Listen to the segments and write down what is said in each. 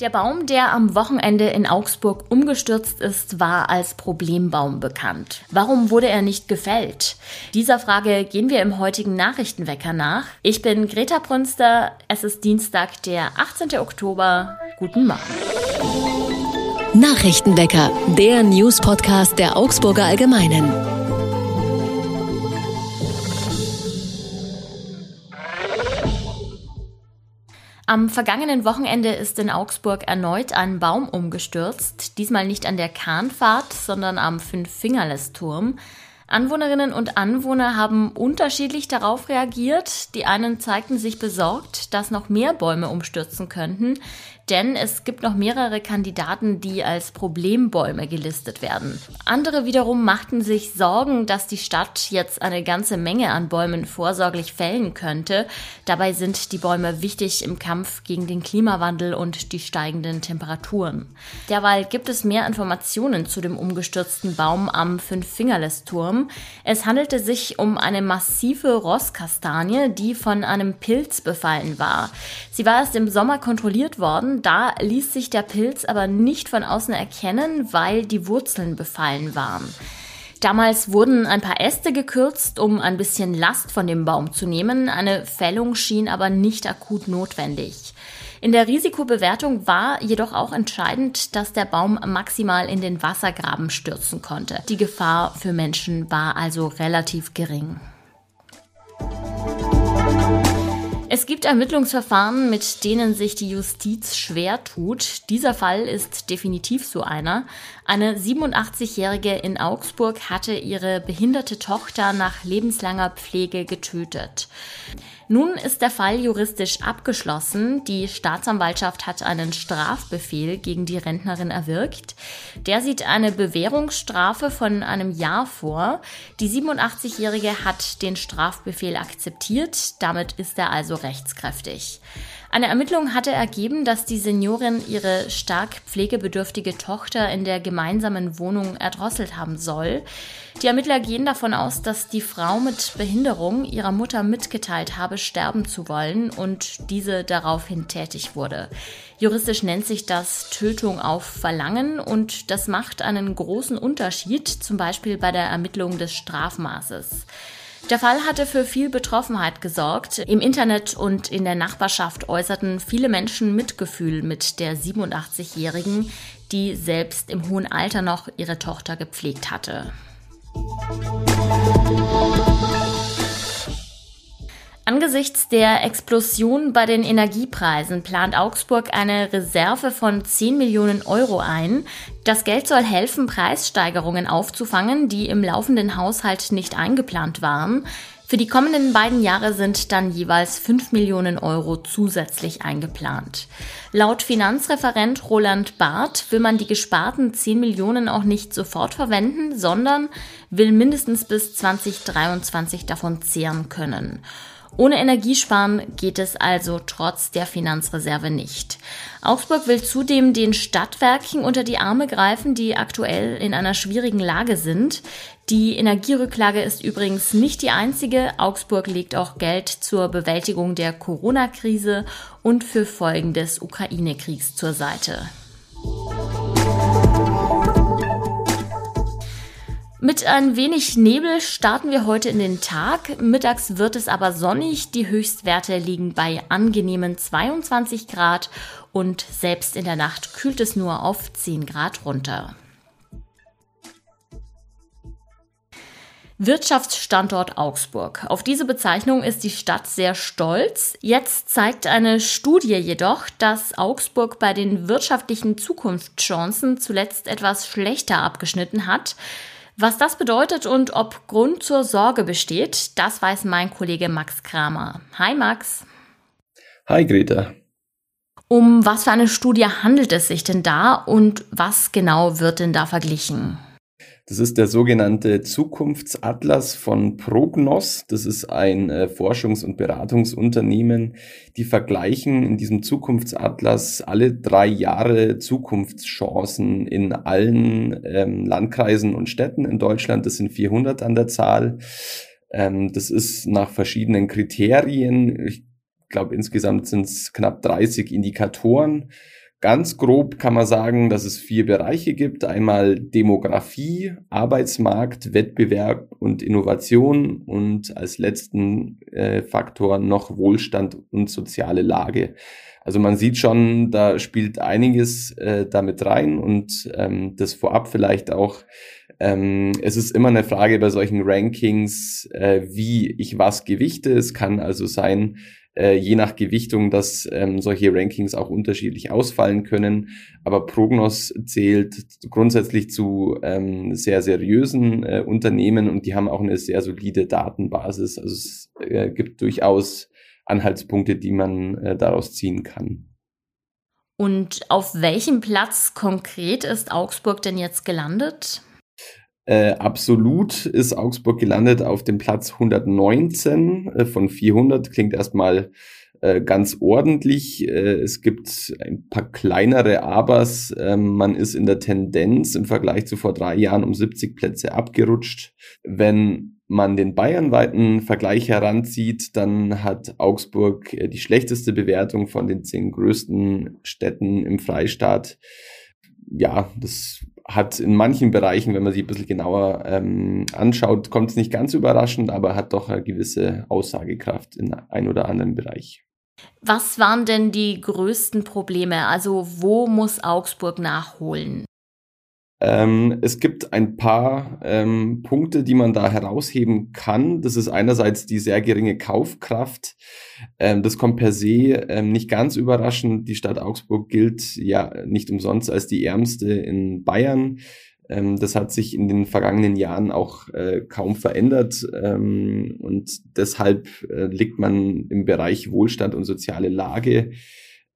Der Baum, der am Wochenende in Augsburg umgestürzt ist, war als Problembaum bekannt. Warum wurde er nicht gefällt? Dieser Frage gehen wir im heutigen Nachrichtenwecker nach. Ich bin Greta Brünster. Es ist Dienstag, der 18. Oktober. Guten Morgen. Nachrichtenwecker, der News-Podcast der Augsburger Allgemeinen. Am vergangenen Wochenende ist in Augsburg erneut ein Baum umgestürzt, diesmal nicht an der Kahnfahrt, sondern am Fünf-Fingerles-Turm. Anwohnerinnen und Anwohner haben unterschiedlich darauf reagiert. Die einen zeigten sich besorgt, dass noch mehr Bäume umstürzen könnten denn es gibt noch mehrere Kandidaten, die als Problembäume gelistet werden. Andere wiederum machten sich Sorgen, dass die Stadt jetzt eine ganze Menge an Bäumen vorsorglich fällen könnte. Dabei sind die Bäume wichtig im Kampf gegen den Klimawandel und die steigenden Temperaturen. Derweil gibt es mehr Informationen zu dem umgestürzten Baum am Fünf-Fingerles-Turm. Es handelte sich um eine massive Rosskastanie, die von einem Pilz befallen war. Sie war erst im Sommer kontrolliert worden, da ließ sich der Pilz aber nicht von außen erkennen, weil die Wurzeln befallen waren. Damals wurden ein paar Äste gekürzt, um ein bisschen Last von dem Baum zu nehmen. Eine Fällung schien aber nicht akut notwendig. In der Risikobewertung war jedoch auch entscheidend, dass der Baum maximal in den Wassergraben stürzen konnte. Die Gefahr für Menschen war also relativ gering. Es gibt Ermittlungsverfahren, mit denen sich die Justiz schwer tut. Dieser Fall ist definitiv so einer. Eine 87-Jährige in Augsburg hatte ihre behinderte Tochter nach lebenslanger Pflege getötet. Nun ist der Fall juristisch abgeschlossen. Die Staatsanwaltschaft hat einen Strafbefehl gegen die Rentnerin erwirkt. Der sieht eine Bewährungsstrafe von einem Jahr vor. Die 87-Jährige hat den Strafbefehl akzeptiert. Damit ist er also rechtskräftig. Eine Ermittlung hatte ergeben, dass die Seniorin ihre stark pflegebedürftige Tochter in der gemeinsamen Wohnung erdrosselt haben soll. Die Ermittler gehen davon aus, dass die Frau mit Behinderung ihrer Mutter mitgeteilt habe, sterben zu wollen und diese daraufhin tätig wurde. Juristisch nennt sich das Tötung auf Verlangen und das macht einen großen Unterschied, zum Beispiel bei der Ermittlung des Strafmaßes. Der Fall hatte für viel Betroffenheit gesorgt. Im Internet und in der Nachbarschaft äußerten viele Menschen Mitgefühl mit der 87-Jährigen, die selbst im hohen Alter noch ihre Tochter gepflegt hatte. Angesichts der Explosion bei den Energiepreisen plant Augsburg eine Reserve von 10 Millionen Euro ein. Das Geld soll helfen, Preissteigerungen aufzufangen, die im laufenden Haushalt nicht eingeplant waren. Für die kommenden beiden Jahre sind dann jeweils 5 Millionen Euro zusätzlich eingeplant. Laut Finanzreferent Roland Barth will man die gesparten 10 Millionen auch nicht sofort verwenden, sondern will mindestens bis 2023 davon zehren können. Ohne Energiesparen geht es also trotz der Finanzreserve nicht. Augsburg will zudem den Stadtwerken unter die Arme greifen, die aktuell in einer schwierigen Lage sind. Die Energierücklage ist übrigens nicht die einzige. Augsburg legt auch Geld zur Bewältigung der Corona-Krise und für Folgen des Ukraine-Kriegs zur Seite. Mit ein wenig Nebel starten wir heute in den Tag. Mittags wird es aber sonnig. Die Höchstwerte liegen bei angenehmen 22 Grad und selbst in der Nacht kühlt es nur auf 10 Grad runter. Wirtschaftsstandort Augsburg. Auf diese Bezeichnung ist die Stadt sehr stolz. Jetzt zeigt eine Studie jedoch, dass Augsburg bei den wirtschaftlichen Zukunftschancen zuletzt etwas schlechter abgeschnitten hat. Was das bedeutet und ob Grund zur Sorge besteht, das weiß mein Kollege Max Kramer. Hi Max. Hi Greta. Um was für eine Studie handelt es sich denn da und was genau wird denn da verglichen? Das ist der sogenannte Zukunftsatlas von Prognos. Das ist ein äh, Forschungs- und Beratungsunternehmen. Die vergleichen in diesem Zukunftsatlas alle drei Jahre Zukunftschancen in allen ähm, Landkreisen und Städten in Deutschland. Das sind 400 an der Zahl. Ähm, das ist nach verschiedenen Kriterien. Ich glaube, insgesamt sind es knapp 30 Indikatoren Ganz grob kann man sagen, dass es vier Bereiche gibt. Einmal Demografie, Arbeitsmarkt, Wettbewerb und Innovation und als letzten äh, Faktor noch Wohlstand und soziale Lage. Also man sieht schon, da spielt einiges äh, damit rein und ähm, das vorab vielleicht auch. Ähm, es ist immer eine Frage bei solchen Rankings, äh, wie ich was gewichte. Es kann also sein, äh, je nach Gewichtung, dass ähm, solche Rankings auch unterschiedlich ausfallen können. Aber Prognos zählt grundsätzlich zu ähm, sehr seriösen äh, Unternehmen und die haben auch eine sehr solide Datenbasis. Also es äh, gibt durchaus Anhaltspunkte, die man äh, daraus ziehen kann. Und auf welchem Platz konkret ist Augsburg denn jetzt gelandet? Äh, absolut ist Augsburg gelandet auf dem Platz 119 äh, von 400. Klingt erstmal äh, ganz ordentlich. Äh, es gibt ein paar kleinere Abers. Ähm, man ist in der Tendenz im Vergleich zu vor drei Jahren um 70 Plätze abgerutscht. Wenn man den bayernweiten Vergleich heranzieht, dann hat Augsburg äh, die schlechteste Bewertung von den zehn größten Städten im Freistaat. Ja, das hat in manchen Bereichen, wenn man sich ein bisschen genauer ähm, anschaut, kommt es nicht ganz überraschend, aber hat doch eine gewisse Aussagekraft in ein oder anderen Bereich. Was waren denn die größten Probleme? Also wo muss Augsburg nachholen? Ähm, es gibt ein paar ähm, Punkte, die man da herausheben kann. Das ist einerseits die sehr geringe Kaufkraft. Ähm, das kommt per se ähm, nicht ganz überraschend. Die Stadt Augsburg gilt ja nicht umsonst als die ärmste in Bayern. Ähm, das hat sich in den vergangenen Jahren auch äh, kaum verändert. Ähm, und deshalb äh, liegt man im Bereich Wohlstand und soziale Lage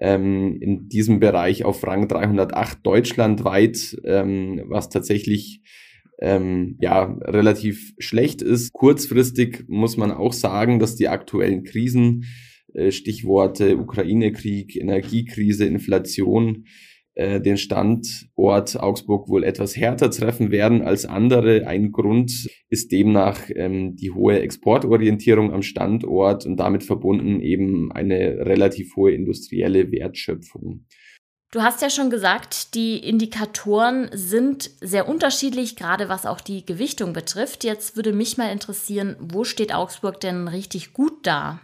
ähm, in diesem Bereich auf Rang 308 deutschlandweit, ähm, was tatsächlich ähm, ja relativ schlecht ist. Kurzfristig muss man auch sagen, dass die aktuellen Krisen, äh, Stichworte Ukraine-Krieg, Energiekrise, Inflation, äh, den Standort Augsburg wohl etwas härter treffen werden als andere. Ein Grund ist demnach ähm, die hohe Exportorientierung am Standort und damit verbunden eben eine relativ hohe industrielle Wertschöpfung. Du hast ja schon gesagt, die Indikatoren sind sehr unterschiedlich, gerade was auch die Gewichtung betrifft. Jetzt würde mich mal interessieren, wo steht Augsburg denn richtig gut da?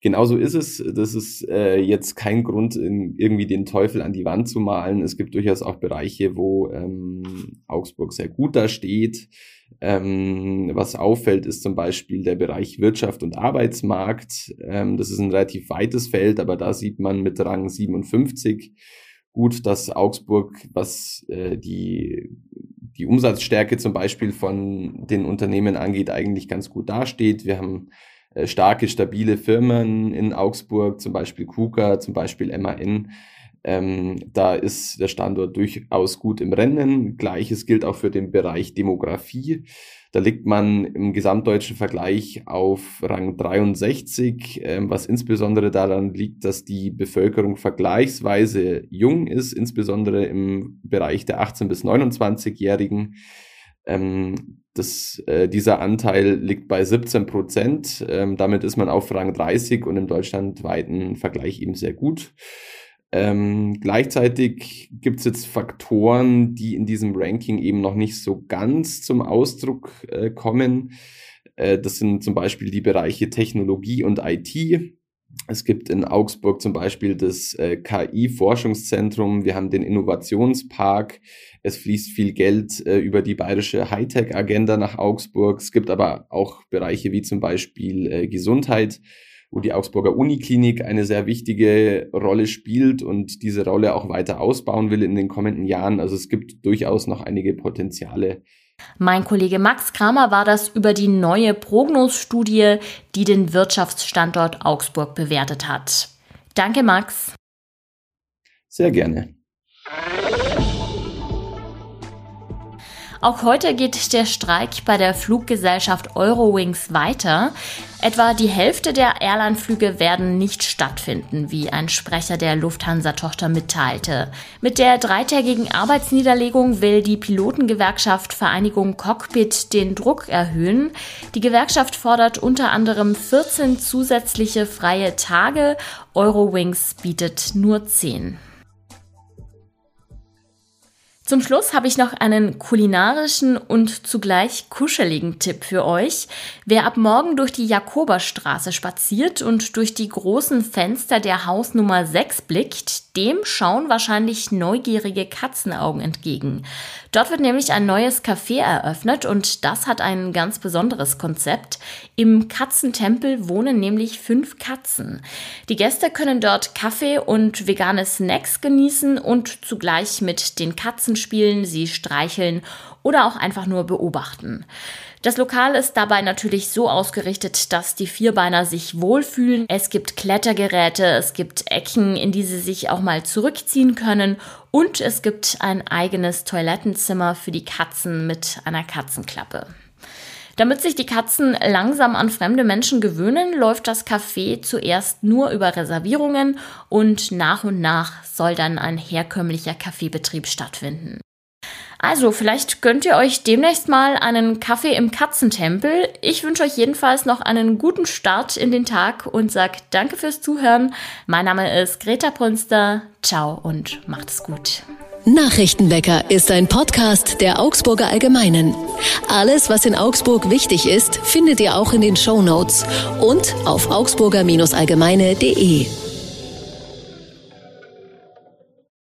Genauso ist es. Das ist äh, jetzt kein Grund, in, irgendwie den Teufel an die Wand zu malen. Es gibt durchaus auch Bereiche, wo ähm, Augsburg sehr gut da steht. Ähm, was auffällt, ist zum Beispiel der Bereich Wirtschaft und Arbeitsmarkt. Ähm, das ist ein relativ weites Feld, aber da sieht man mit Rang 57 gut, dass Augsburg, was äh, die, die Umsatzstärke zum Beispiel von den Unternehmen angeht, eigentlich ganz gut dasteht. Wir haben starke, stabile Firmen in Augsburg, zum Beispiel KUKA, zum Beispiel MAN. Ähm, da ist der Standort durchaus gut im Rennen. Gleiches gilt auch für den Bereich Demografie. Da liegt man im gesamtdeutschen Vergleich auf Rang 63, ähm, was insbesondere daran liegt, dass die Bevölkerung vergleichsweise jung ist, insbesondere im Bereich der 18- bis 29-Jährigen. Ähm, das, äh, dieser Anteil liegt bei 17 Prozent. Ähm, damit ist man auf Rang 30 und im deutschlandweiten Vergleich eben sehr gut. Ähm, gleichzeitig gibt es jetzt Faktoren, die in diesem Ranking eben noch nicht so ganz zum Ausdruck äh, kommen. Äh, das sind zum Beispiel die Bereiche Technologie und IT. Es gibt in Augsburg zum Beispiel das äh, KI-Forschungszentrum. Wir haben den Innovationspark. Es fließt viel Geld äh, über die bayerische Hightech-Agenda nach Augsburg. Es gibt aber auch Bereiche wie zum Beispiel äh, Gesundheit, wo die Augsburger Uniklinik eine sehr wichtige Rolle spielt und diese Rolle auch weiter ausbauen will in den kommenden Jahren. Also es gibt durchaus noch einige Potenziale, mein Kollege Max Kramer war das über die neue Prognosstudie, die den Wirtschaftsstandort Augsburg bewertet hat. Danke, Max. Sehr gerne. Auch heute geht der Streik bei der Fluggesellschaft Eurowings weiter. Etwa die Hälfte der Airline-Flüge werden nicht stattfinden, wie ein Sprecher der Lufthansa-Tochter mitteilte. Mit der dreitägigen Arbeitsniederlegung will die Pilotengewerkschaft Vereinigung Cockpit den Druck erhöhen. Die Gewerkschaft fordert unter anderem 14 zusätzliche freie Tage. Eurowings bietet nur 10. Zum Schluss habe ich noch einen kulinarischen und zugleich kuscheligen Tipp für euch. Wer ab morgen durch die Jakoberstraße spaziert und durch die großen Fenster der Hausnummer 6 blickt, dem schauen wahrscheinlich neugierige Katzenaugen entgegen. Dort wird nämlich ein neues Café eröffnet und das hat ein ganz besonderes Konzept. Im Katzentempel wohnen nämlich fünf Katzen. Die Gäste können dort Kaffee und vegane Snacks genießen und zugleich mit den Katzen spielen, sie streicheln oder auch einfach nur beobachten. Das Lokal ist dabei natürlich so ausgerichtet, dass die Vierbeiner sich wohlfühlen. Es gibt Klettergeräte, es gibt Ecken, in die sie sich auch mal zurückziehen können und es gibt ein eigenes Toilettenzimmer für die Katzen mit einer Katzenklappe. Damit sich die Katzen langsam an fremde Menschen gewöhnen, läuft das Café zuerst nur über Reservierungen und nach und nach soll dann ein herkömmlicher Kaffeebetrieb stattfinden. Also, vielleicht gönnt ihr euch demnächst mal einen Kaffee im Katzentempel. Ich wünsche euch jedenfalls noch einen guten Start in den Tag und sag danke fürs Zuhören. Mein Name ist Greta Brünster. Ciao und macht es gut. Nachrichtenwecker ist ein Podcast der Augsburger Allgemeinen. Alles, was in Augsburg wichtig ist, findet ihr auch in den Show Notes und auf augsburger-allgemeine.de.